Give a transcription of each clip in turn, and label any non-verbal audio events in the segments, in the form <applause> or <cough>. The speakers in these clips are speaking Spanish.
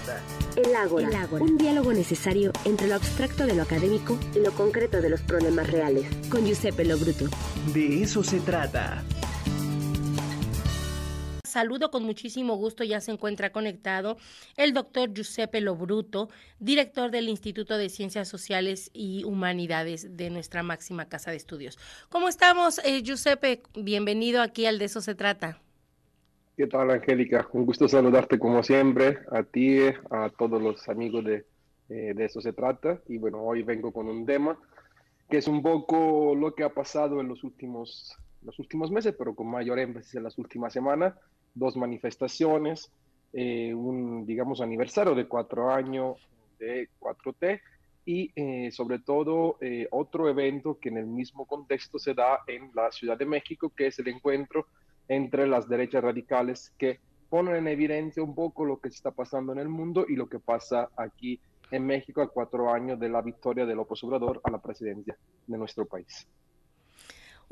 trata. El Ágora, un diálogo necesario entre lo abstracto de lo académico y lo concreto de los problemas reales. Con Giuseppe Lobruto. De eso se trata. Saludo con muchísimo gusto, ya se encuentra conectado el doctor Giuseppe Lobruto, director del Instituto de Ciencias Sociales y Humanidades de nuestra máxima casa de estudios. ¿Cómo estamos, eh, Giuseppe? Bienvenido aquí al De eso se trata. ¿Qué tal, Angélica? Un gusto saludarte como siempre, a ti, a todos los amigos de, eh, de eso se trata. Y bueno, hoy vengo con un tema que es un poco lo que ha pasado en los últimos, los últimos meses, pero con mayor énfasis en las últimas semanas. Dos manifestaciones, eh, un, digamos, aniversario de cuatro años de 4T y eh, sobre todo otro evento que en el mismo contexto se da en la Ciudad de México, que es el encuentro entre las derechas radicales que ponen en evidencia un poco lo que está pasando en el mundo y lo que pasa aquí en México a cuatro años de la victoria de López Obrador a la presidencia de nuestro país.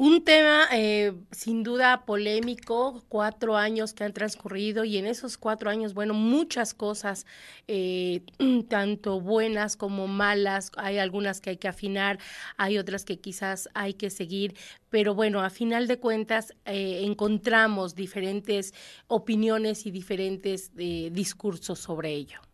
Un tema eh, sin duda polémico, cuatro años que han transcurrido y en esos cuatro años, bueno, muchas cosas, eh, <clears throat> tanto buenas como malas, hay algunas que hay que afinar, hay otras que quizás hay que seguir, pero bueno, a final de cuentas eh, encontramos diferentes opiniones y diferentes discursos sobre ello.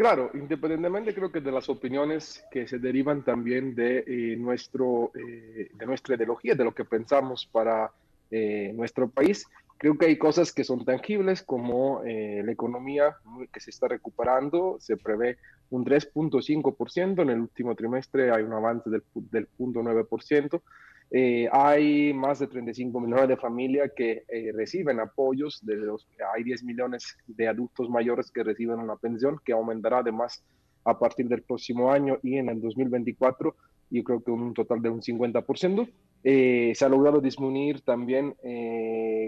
Claro, independientemente creo que de las opiniones que se derivan también de, eh, nuestro, eh, de nuestra ideología, de lo que pensamos para eh, nuestro país, creo que hay cosas que son tangibles como la economía que se está recuperando, se prevé un 3.5%, en el último trimestre hay un avance del, del 0.9%, eh, hay más de 35 millones de familias que eh, reciben apoyos, de los, hay 10 millones de adultos mayores que reciben una pensión que aumentará además a partir del próximo año y en el 2024 yo creo que un total de un 50%. Eh, se ha logrado disminuir también,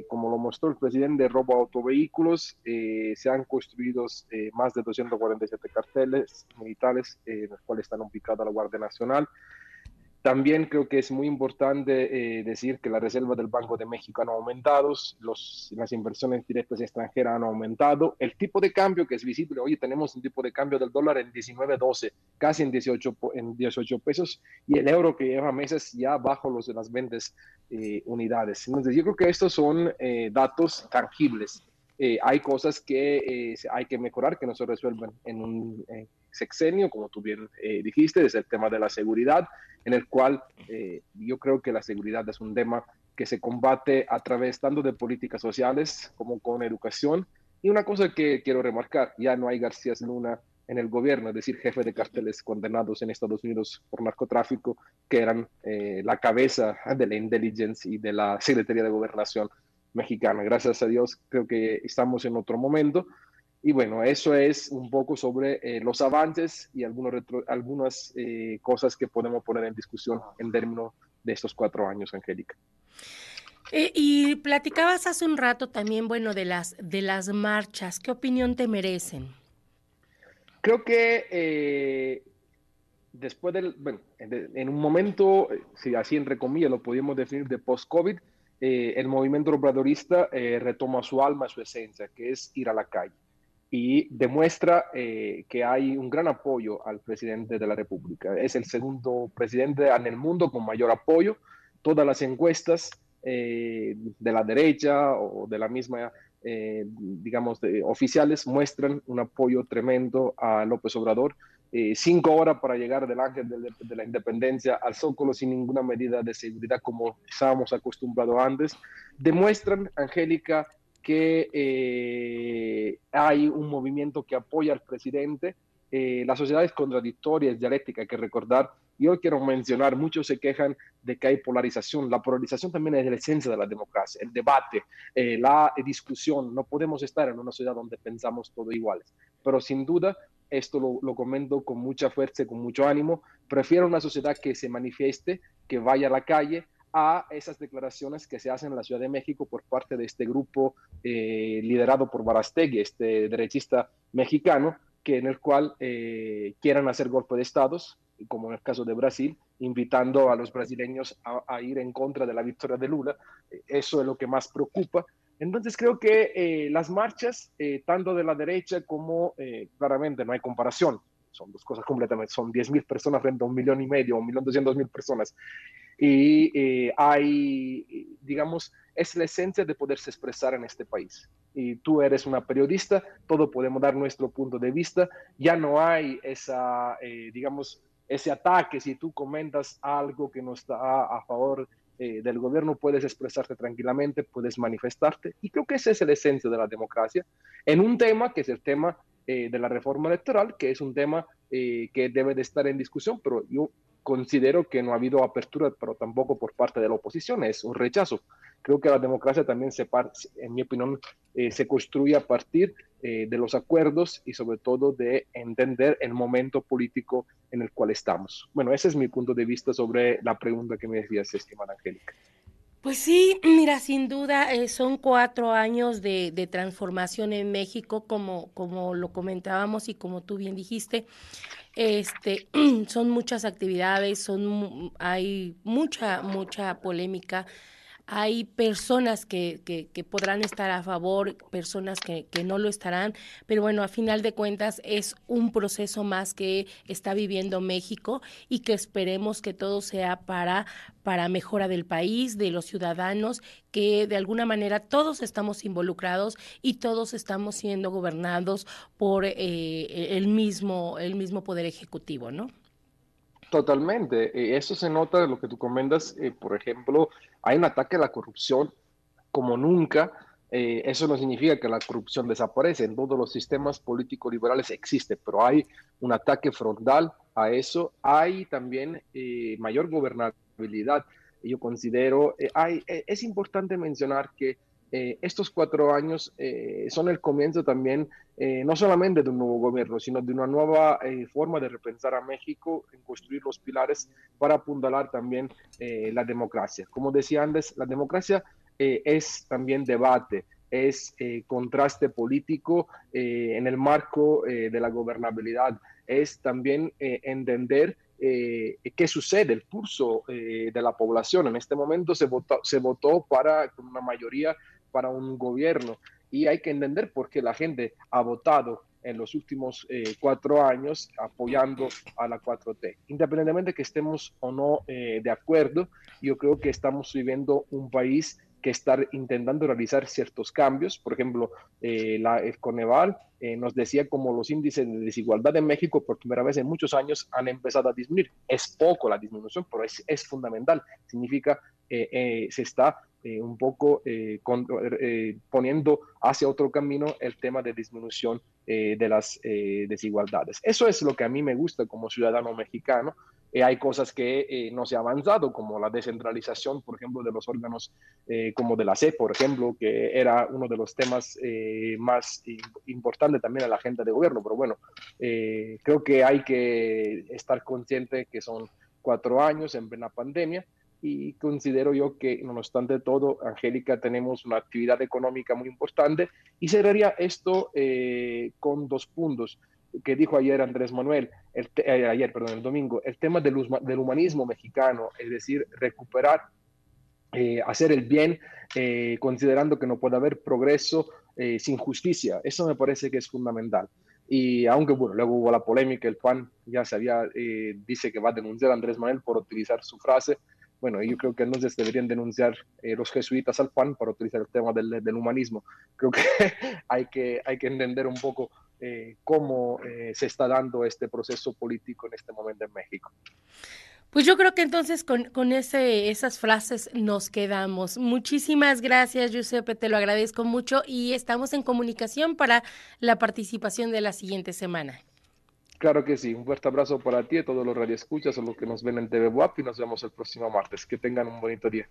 como lo mostró el presidente, de robo a autovehículos. se han construido más de 247 carteles militares, en los cuales están ubicados la Guardia Nacional. También creo que es muy importante eh, decir que las reservas del Banco de México han aumentado, los, las inversiones directas extranjeras han aumentado, el tipo de cambio que es visible, hoy tenemos un tipo de cambio del dólar en 19.12, casi en 18, en 18 pesos, y el euro que lleva meses ya bajo los de las 20 eh, unidades. Entonces yo creo que estos son eh, datos tangibles. hay cosas que hay que mejorar, que no se resuelven en un sexenio, como tú bien dijiste, es el tema de la seguridad en el cual eh, yo creo que la seguridad es un tema que se combate a través tanto de políticas sociales como con educación. Y una cosa que quiero remarcar, ya no hay García Luna en el gobierno, es decir, jefe de carteles condenados en Estados Unidos por narcotráfico, que eran eh, la cabeza de la intelligence y de la Secretaría de Gobernación mexicana. Gracias a Dios, creo que estamos en otro momento. Y bueno, eso es un poco sobre eh, los avances y algunos algunas eh, cosas que podemos poner en discusión en términos de estos cuatro años, Angélica. Eh, y platicabas hace un rato también, bueno, de las, de las marchas. ¿Qué opinión te merecen? Creo que después del, bueno, en, un momento, si así entre comillas lo podríamos definir de post-COVID, el movimiento obradorista retoma su alma, su esencia, que es ir a la calle y demuestra eh, que hay un gran apoyo al presidente de la República. Es el segundo presidente en el mundo con mayor apoyo. Todas las encuestas eh, de la derecha o de la misma, eh, digamos, oficiales muestran un apoyo tremendo a López Obrador. cinco horas para llegar del ángel de, de, la independencia al Zócalo sin ninguna medida de seguridad como estábamos acostumbrados antes. Demuestran, Angélica, que eh, hay un movimiento que apoya al presidente. Eh, la sociedad es contradictoria, es dialéctica, hay que recordar. Yo quiero mencionar, muchos se quejan de que hay polarización. La polarización también es la esencia de la democracia, el debate, eh, la discusión. No podemos estar en una sociedad donde pensamos todo iguales. Pero sin duda, esto lo, lo comento con mucha fuerza y con mucho ánimo. Prefiero una sociedad que se manifieste, que vaya a la calle, a esas declaraciones que se hacen en la Ciudad de México por parte de este grupo eh, liderado por Barastegui, este derechista mexicano, que en el cual eh, quieran hacer golpe de estados, como en el caso de Brasil, invitando a los brasileños a, ir en contra de la victoria de Lula. Eso es lo que más preocupa. Entonces creo que las marchas, tanto de la derecha como claramente no hay comparación, son dos cosas completamente, son 10.000 personas frente a un millón y medio, un millón doscientos mil personas. Y eh, hay, digamos, es la esencia de poderse expresar en este país. Y tú eres una periodista, todos podemos dar nuestro punto de vista, ya no hay esa, eh, digamos, ese ataque, si tú comentas algo que no está a favor eh, del gobierno, puedes expresarte tranquilamente, puedes manifestarte. Y creo que esa es la esencia de la democracia en un tema que es el tema eh, de la reforma electoral, que es un tema eh, que debe de estar en discusión, pero yo considero que no ha habido apertura, pero tampoco por parte de la oposición, es un rechazo. Creo que la democracia también se, en mi opinión, eh, se construye a partir de los acuerdos y sobre todo de entender el momento político en el cual estamos. Bueno, ese es mi punto de vista sobre la pregunta que me decías, estimada Angélica. Pues sí, <clears throat> mira, sin duda eh, son cuatro años de, de, transformación en México, como, como lo comentábamos y como tú bien dijiste. Este, <clears throat> son muchas actividades, son, hay mucha, mucha polémica hay personas que, que, podrán estar a favor, personas que, que, no lo estarán, pero bueno, a final de cuentas es un proceso más que está viviendo México y que esperemos que todo sea para, para mejora del país, de los ciudadanos, que de alguna manera todos estamos involucrados y todos estamos siendo gobernados por eh, el, mismo, el mismo poder ejecutivo, ¿no? Totalmente. Eh, eso se nota de lo que tú comentas, eh, por ejemplo, hay un ataque a la corrupción como nunca. Eh, eso no significa que la corrupción desaparece. En todos los sistemas políticos liberales existe, pero hay un ataque frontal a eso. Hay también mayor gobernabilidad. Yo considero, hay, es importante mencionar que eh, estos cuatro años eh, son el comienzo también, eh, no solamente de un nuevo gobierno, sino de una nueva forma de repensar a México, en construir los pilares para apuntalar también la democracia. Como decía antes, la democracia es también debate, es contraste político en el marco de la gobernabilidad, es también entender qué sucede, el pulso de la población. En este momento se votó, para, una mayoría para un gobierno y hay que entender por qué la gente ha votado en los últimos eh, cuatro años apoyando a la 4T. Independientemente que estemos o no eh, de acuerdo, yo creo que estamos viviendo un país que está intentando realizar ciertos cambios. Por ejemplo, eh, la Coneval nos decía como los índices de desigualdad en México por primera vez en muchos años han empezado a disminuir. Es poco la disminución, pero es, es fundamental. Significa que se está eh, un poco eh, eh, poniendo hacia otro camino el tema de disminución de las desigualdades. Eso es lo que a mí me gusta como ciudadano mexicano. hay cosas que no se ha avanzado, como la descentralización, por ejemplo, de los órganos como de la CE, por ejemplo, que era uno de los temas más importantes también en la agenda de gobierno. Pero bueno, creo que hay que estar consciente que son cuatro años en plena pandemia y considero yo que, no obstante todo, Angélica, tenemos una actividad económica muy importante y cerraría esto eh, con dos puntos que dijo ayer Andrés Manuel, el eh, ayer, perdón, el domingo, el tema del, del humanismo mexicano, es decir, recuperar, eh, hacer el bien, considerando que no puede haber progreso sin justicia. Eso me parece que es fundamental. Y aunque, bueno, luego hubo la polémica, el PAN ya se había, dice que va a denunciar a Andrés Manuel por utilizar su frase, bueno, yo creo que entonces deberían denunciar eh, los jesuitas al PAN para utilizar el tema del, humanismo. Creo que <laughs> hay, que hay que entender un poco eh, cómo eh, se está dando este proceso político en este momento en México. Pues yo creo que entonces con, con ese, esas frases nos quedamos. Muchísimas gracias, Giuseppe, te lo agradezco mucho y estamos en comunicación para la participación de la siguiente semana. Claro que sí, un fuerte abrazo para ti y todos los radioescuchas o los que nos ven en TV WAP y nos vemos el próximo martes. Que tengan un bonito día.